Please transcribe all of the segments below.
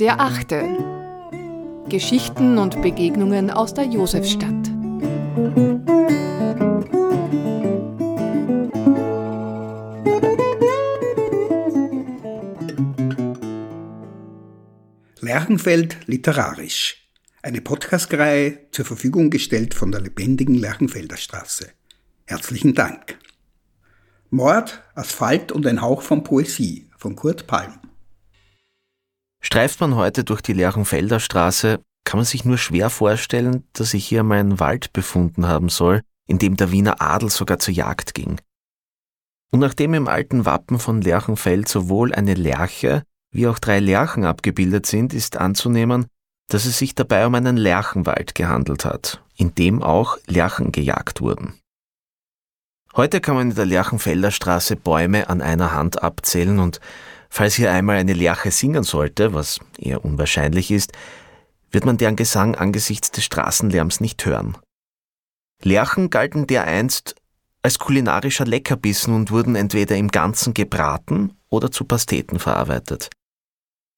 Der achte. Geschichten und Begegnungen aus der Josefstadt. Lerchenfeld literarisch. Eine Podcastreihe zur Verfügung gestellt von der lebendigen Lerchenfelder Straße. Herzlichen Dank. Mord, Asphalt und ein Hauch von Poesie von Kurt Palm. Streift man heute durch die Lerchenfelder Straße, kann man sich nur schwer vorstellen, dass sich hier mal ein Wald befunden haben soll, in dem der Wiener Adel sogar zur Jagd ging. Und nachdem im alten Wappen von Lerchenfeld sowohl eine Lerche wie auch drei Lerchen abgebildet sind, ist anzunehmen, dass es sich dabei um einen Lerchenwald gehandelt hat, in dem auch Lerchen gejagt wurden. Heute kann man in der Lerchenfelder Straße Bäume an einer Hand abzählen und falls hier einmal eine Lerche singen sollte, was eher unwahrscheinlich ist, wird man deren Gesang angesichts des Straßenlärms nicht hören. Lerchen galten dereinst als kulinarischer Leckerbissen und wurden entweder im Ganzen gebraten oder zu Pasteten verarbeitet.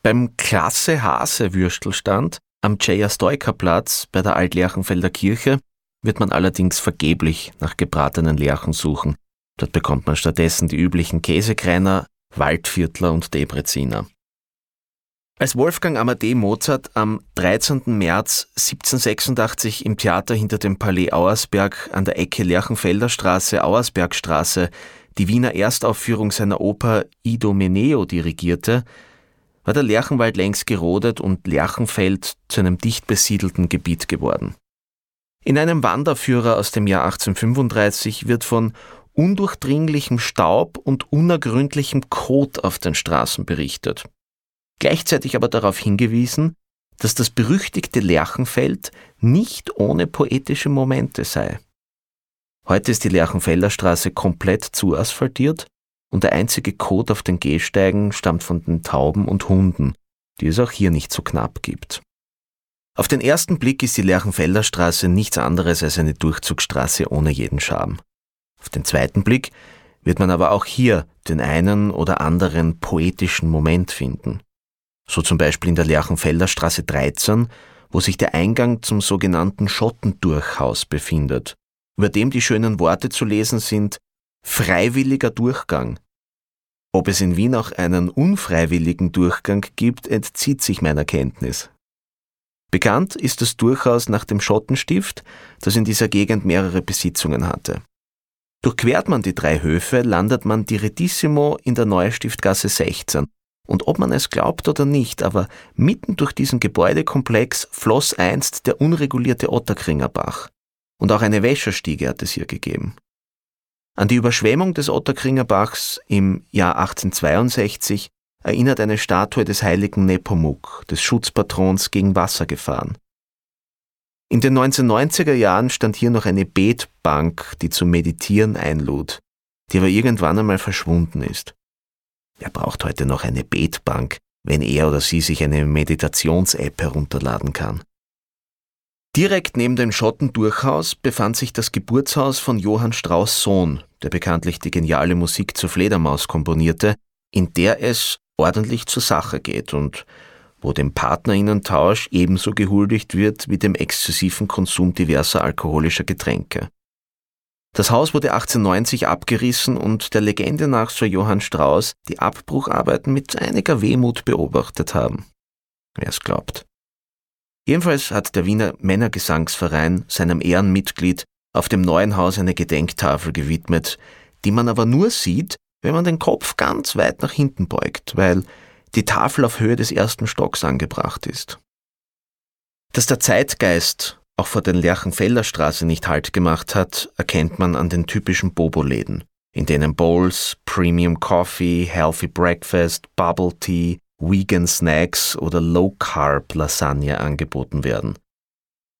Beim Klasse Hase Würstelstand am Platz bei der Altlerchenfelder Kirche wird man allerdings vergeblich nach gebratenen Lerchen suchen. Dort bekommt man stattdessen die üblichen Käsekreiner, Waldviertler und Debreziner. Als Wolfgang Amadee Mozart am 13. März 1786 im Theater hinter dem Palais Auersberg an der Ecke Lerchenfelder Straße, Auersbergstraße die Wiener Erstaufführung seiner Oper Idomeneo dirigierte, war der Lerchenwald längst gerodet und Lerchenfeld zu einem dicht besiedelten Gebiet geworden. In einem Wanderführer aus dem Jahr 1835 wird von undurchdringlichem Staub und unergründlichem Kot auf den Straßen berichtet. Gleichzeitig aber darauf hingewiesen, dass das berüchtigte Lerchenfeld nicht ohne poetische Momente sei. Heute ist die Lerchenfelder Straße komplett zuasphaltiert und der einzige Kot auf den Gehsteigen stammt von den Tauben und Hunden, die es auch hier nicht so knapp gibt. Auf den ersten Blick ist die Lerchenfelder Straße nichts anderes als eine Durchzugsstraße ohne jeden Charme. Auf den zweiten Blick wird man aber auch hier den einen oder anderen poetischen Moment finden. So zum Beispiel in der Lerchenfelder Straße 13, wo sich der Eingang zum sogenannten Schottendurchhaus befindet, über dem die schönen Worte zu lesen sind freiwilliger Durchgang. Ob es in Wien auch einen unfreiwilligen Durchgang gibt, entzieht sich meiner Kenntnis. Bekannt ist es durchaus nach dem Schottenstift, das in dieser Gegend mehrere Besitzungen hatte. Durchquert man die drei Höfe, landet man direttissimo in der Neustiftgasse 16. Und ob man es glaubt oder nicht, aber mitten durch diesen Gebäudekomplex floss einst der unregulierte Otterkringer Bach. Und auch eine Wäscherstiege hat es hier gegeben. An die Überschwemmung des Otterkringer Bachs im Jahr 1862 erinnert eine Statue des heiligen Nepomuk, des Schutzpatrons gegen Wassergefahren. In den 1990er Jahren stand hier noch eine Betbank, die zum Meditieren einlud, die aber irgendwann einmal verschwunden ist. Wer braucht heute noch eine Betbank, wenn er oder sie sich eine Meditations-App herunterladen kann? Direkt neben dem Schottendurchhaus befand sich das Geburtshaus von Johann Strauss Sohn, der bekanntlich die geniale Musik zur Fledermaus komponierte, in der es ordentlich zur Sache geht und wo dem Partnerinnentausch ebenso gehuldigt wird wie dem exzessiven Konsum diverser alkoholischer Getränke. Das Haus wurde 1890 abgerissen und der Legende nach soll Johann Strauss die Abbrucharbeiten mit einiger Wehmut beobachtet haben. Wer es glaubt. Jedenfalls hat der Wiener Männergesangsverein seinem Ehrenmitglied auf dem neuen Haus eine Gedenktafel gewidmet, die man aber nur sieht, wenn man den Kopf ganz weit nach hinten beugt, weil die Tafel auf Höhe des ersten Stocks angebracht ist. Dass der Zeitgeist auch vor den Lerchenfelder Straße nicht Halt gemacht hat, erkennt man an den typischen Bobo-Läden, in denen Bowls, Premium Coffee, Healthy Breakfast, Bubble Tea, Vegan Snacks oder Low Carb Lasagne angeboten werden.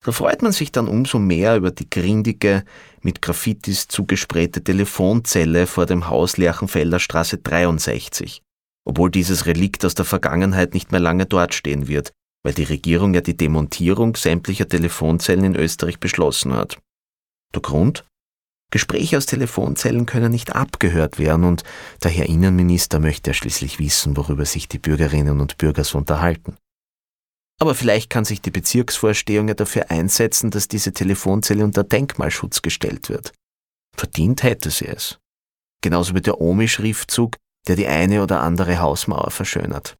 Da freut man sich dann umso mehr über die grindige, mit Graffitis zugesprayte Telefonzelle vor dem Haus Lerchenfelder Straße 63, obwohl dieses Relikt aus der Vergangenheit nicht mehr lange dort stehen wird, weil die Regierung ja die Demontierung sämtlicher Telefonzellen in Österreich beschlossen hat. Der Grund? Gespräche aus Telefonzellen können nicht abgehört werden und der Herr Innenminister möchte ja schließlich wissen, worüber sich die Bürgerinnen und Bürger so unterhalten. Aber vielleicht kann sich die Bezirksvorstehung ja dafür einsetzen, dass diese Telefonzelle unter Denkmalschutz gestellt wird. Verdient hätte sie es. Genauso wie der Omi-Schriftzug, der die eine oder andere Hausmauer verschönert.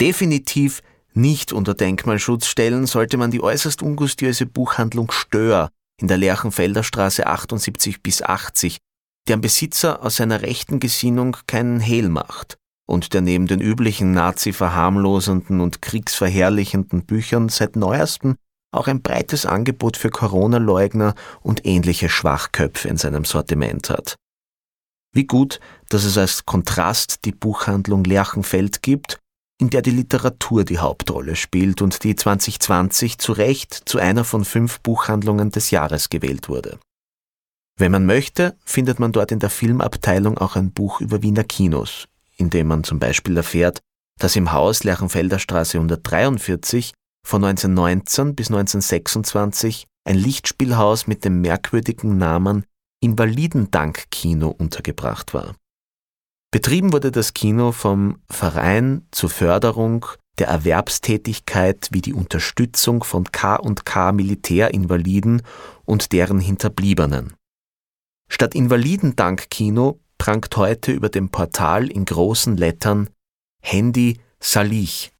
Definitiv nicht unter Denkmalschutz stellen sollte man die äußerst ungustiöse Buchhandlung Stör in der Lerchenfelder Straße 78 bis 80, deren Besitzer aus seiner rechten Gesinnung keinen Hehl macht und der neben den üblichen Nazi-verharmlosenden und kriegsverherrlichenden Büchern seit neuestem auch ein breites Angebot für Corona-Leugner und ähnliche Schwachköpfe in seinem Sortiment hat. Wie gut, dass es als Kontrast die Buchhandlung Lerchenfeld gibt, in der die Literatur die Hauptrolle spielt und die 2020 zu Recht zu einer von fünf Buchhandlungen des Jahres gewählt wurde. Wenn man möchte, findet man dort in der Filmabteilung auch ein Buch über Wiener Kinos, in dem man zum Beispiel erfährt, dass im Haus Lerchenfelder Straße 143 von 1919 bis 1926 ein Lichtspielhaus mit dem merkwürdigen Namen Invalidendank-Kino untergebracht war. Betrieben wurde das Kino vom Verein zur Förderung der Erwerbstätigkeit wie die Unterstützung von K&K Militärinvaliden und deren Hinterbliebenen. Statt Invalidendank-Kino prangt heute über dem Portal in großen Lettern Handy Salich.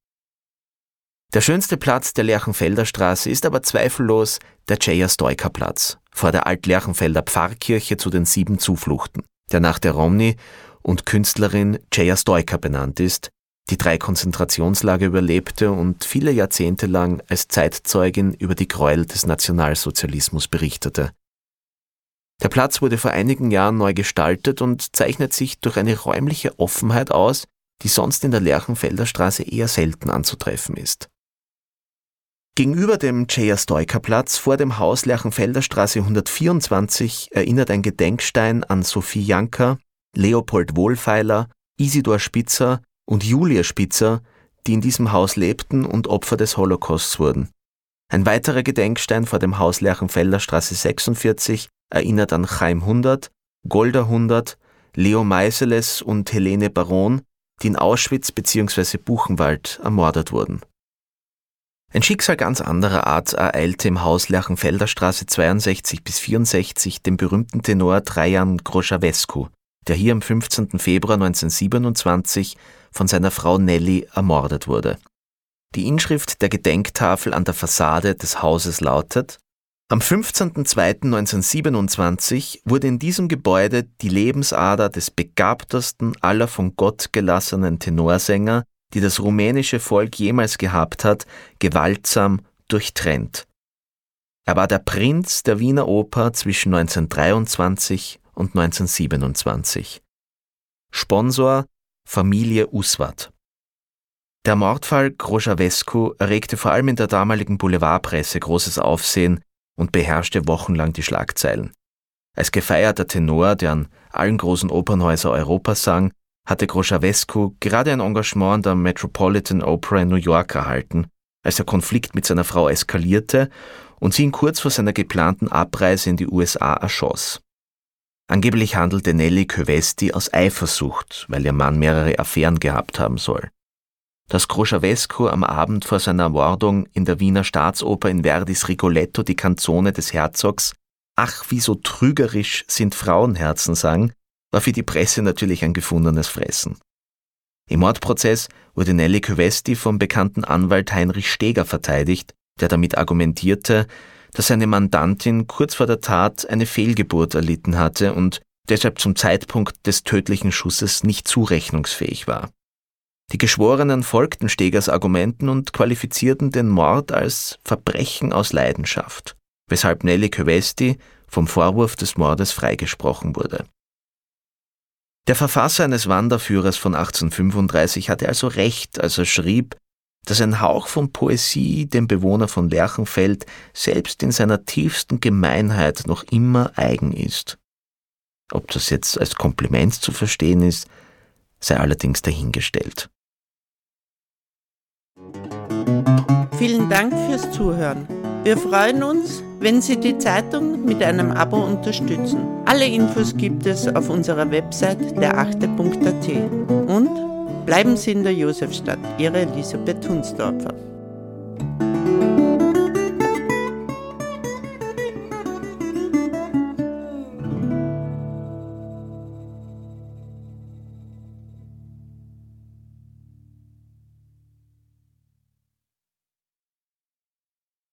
Der schönste Platz der Lerchenfelder Straße ist aber zweifellos der Dzeja-Stoiker Platz vor der Alt-Lerchenfelder Pfarrkirche zu den sieben Zufluchten, der nach der Romney und Künstlerin Dzeja Stoiker benannt ist, die drei Konzentrationslager überlebte und viele Jahrzehnte lang als Zeitzeugin über die Gräuel des Nationalsozialismus berichtete. Der Platz wurde vor einigen Jahren neu gestaltet und zeichnet sich durch eine räumliche Offenheit aus, die sonst in der Lerchenfelder Straße eher selten anzutreffen ist. Gegenüber dem Dzeja-Stoiker-Platz vor dem Haus Lerchenfelder Straße 124 erinnert ein Gedenkstein an Sophie Janker, Leopold Wohlfeiler, Isidor Spitzer und Julia Spitzer, die in diesem Haus lebten und Opfer des Holocausts wurden. Ein weiterer Gedenkstein vor dem Haus Lerchenfelder Straße 46 erinnert an Chaim Hundert, Golda Hundert, Leo Meiseles und Helene Baron, die in Auschwitz bzw. Buchenwald ermordet wurden. Ein Schicksal ganz anderer Art ereilte im Haus Lerchenfelder Straße 62 bis 64 den berühmten Tenor Trajan Groschawescu, der hier am 15. Februar 1927 von seiner Frau Nelly ermordet wurde. Die Inschrift der Gedenktafel an der Fassade des Hauses lautet am 15.02.1927 wurde in diesem Gebäude die Lebensader des begabtesten aller von Gott gelassenen Tenorsänger, die das rumänische Volk jemals gehabt hat, gewaltsam durchtrennt. Er war der Prinz der Wiener Oper zwischen 1923 und 1927. Sponsor Familie Uswat. Der Mordfall Groschawescu erregte vor allem in der damaligen Boulevardpresse großes Aufsehen und beherrschte wochenlang die Schlagzeilen. Als gefeierter Tenor, der an allen großen Opernhäusern Europas sang, hatte Groschawescu gerade ein Engagement an der Metropolitan Opera in New York erhalten, als der Konflikt mit seiner Frau eskalierte und sie ihn kurz vor seiner geplanten Abreise in die USA erschoss. Angeblich handelte Nelly Kövesti aus Eifersucht, weil ihr Mann mehrere Affären gehabt haben soll dass Groschawescu am Abend vor seiner Ermordung in der Wiener Staatsoper in Verdis Rigoletto die Kanzone des Herzogs Ach, wie so trügerisch sind Frauenherzen sang, war für die Presse natürlich ein gefundenes Fressen. Im Mordprozess wurde Nelly Kövesti vom bekannten Anwalt Heinrich Steger verteidigt, der damit argumentierte, dass seine Mandantin kurz vor der Tat eine Fehlgeburt erlitten hatte und deshalb zum Zeitpunkt des tödlichen Schusses nicht zurechnungsfähig war. Die Geschworenen folgten Stegers Argumenten und qualifizierten den Mord als Verbrechen aus Leidenschaft, weshalb Nelly Kövesti vom Vorwurf des Mordes freigesprochen wurde. Der Verfasser eines Wanderführers von 1835 hatte also recht, als er schrieb, dass ein Hauch von Poesie dem Bewohner von Lerchenfeld selbst in seiner tiefsten Gemeinheit noch immer eigen ist. Ob das jetzt als Kompliment zu verstehen ist, sei allerdings dahingestellt. Vielen Dank fürs Zuhören. Wir freuen uns, wenn Sie die Zeitung mit einem Abo unterstützen. Alle Infos gibt es auf unserer Website derachte.at. Und bleiben Sie in der Josefstadt, Ihre Elisabeth Hunsdorfer.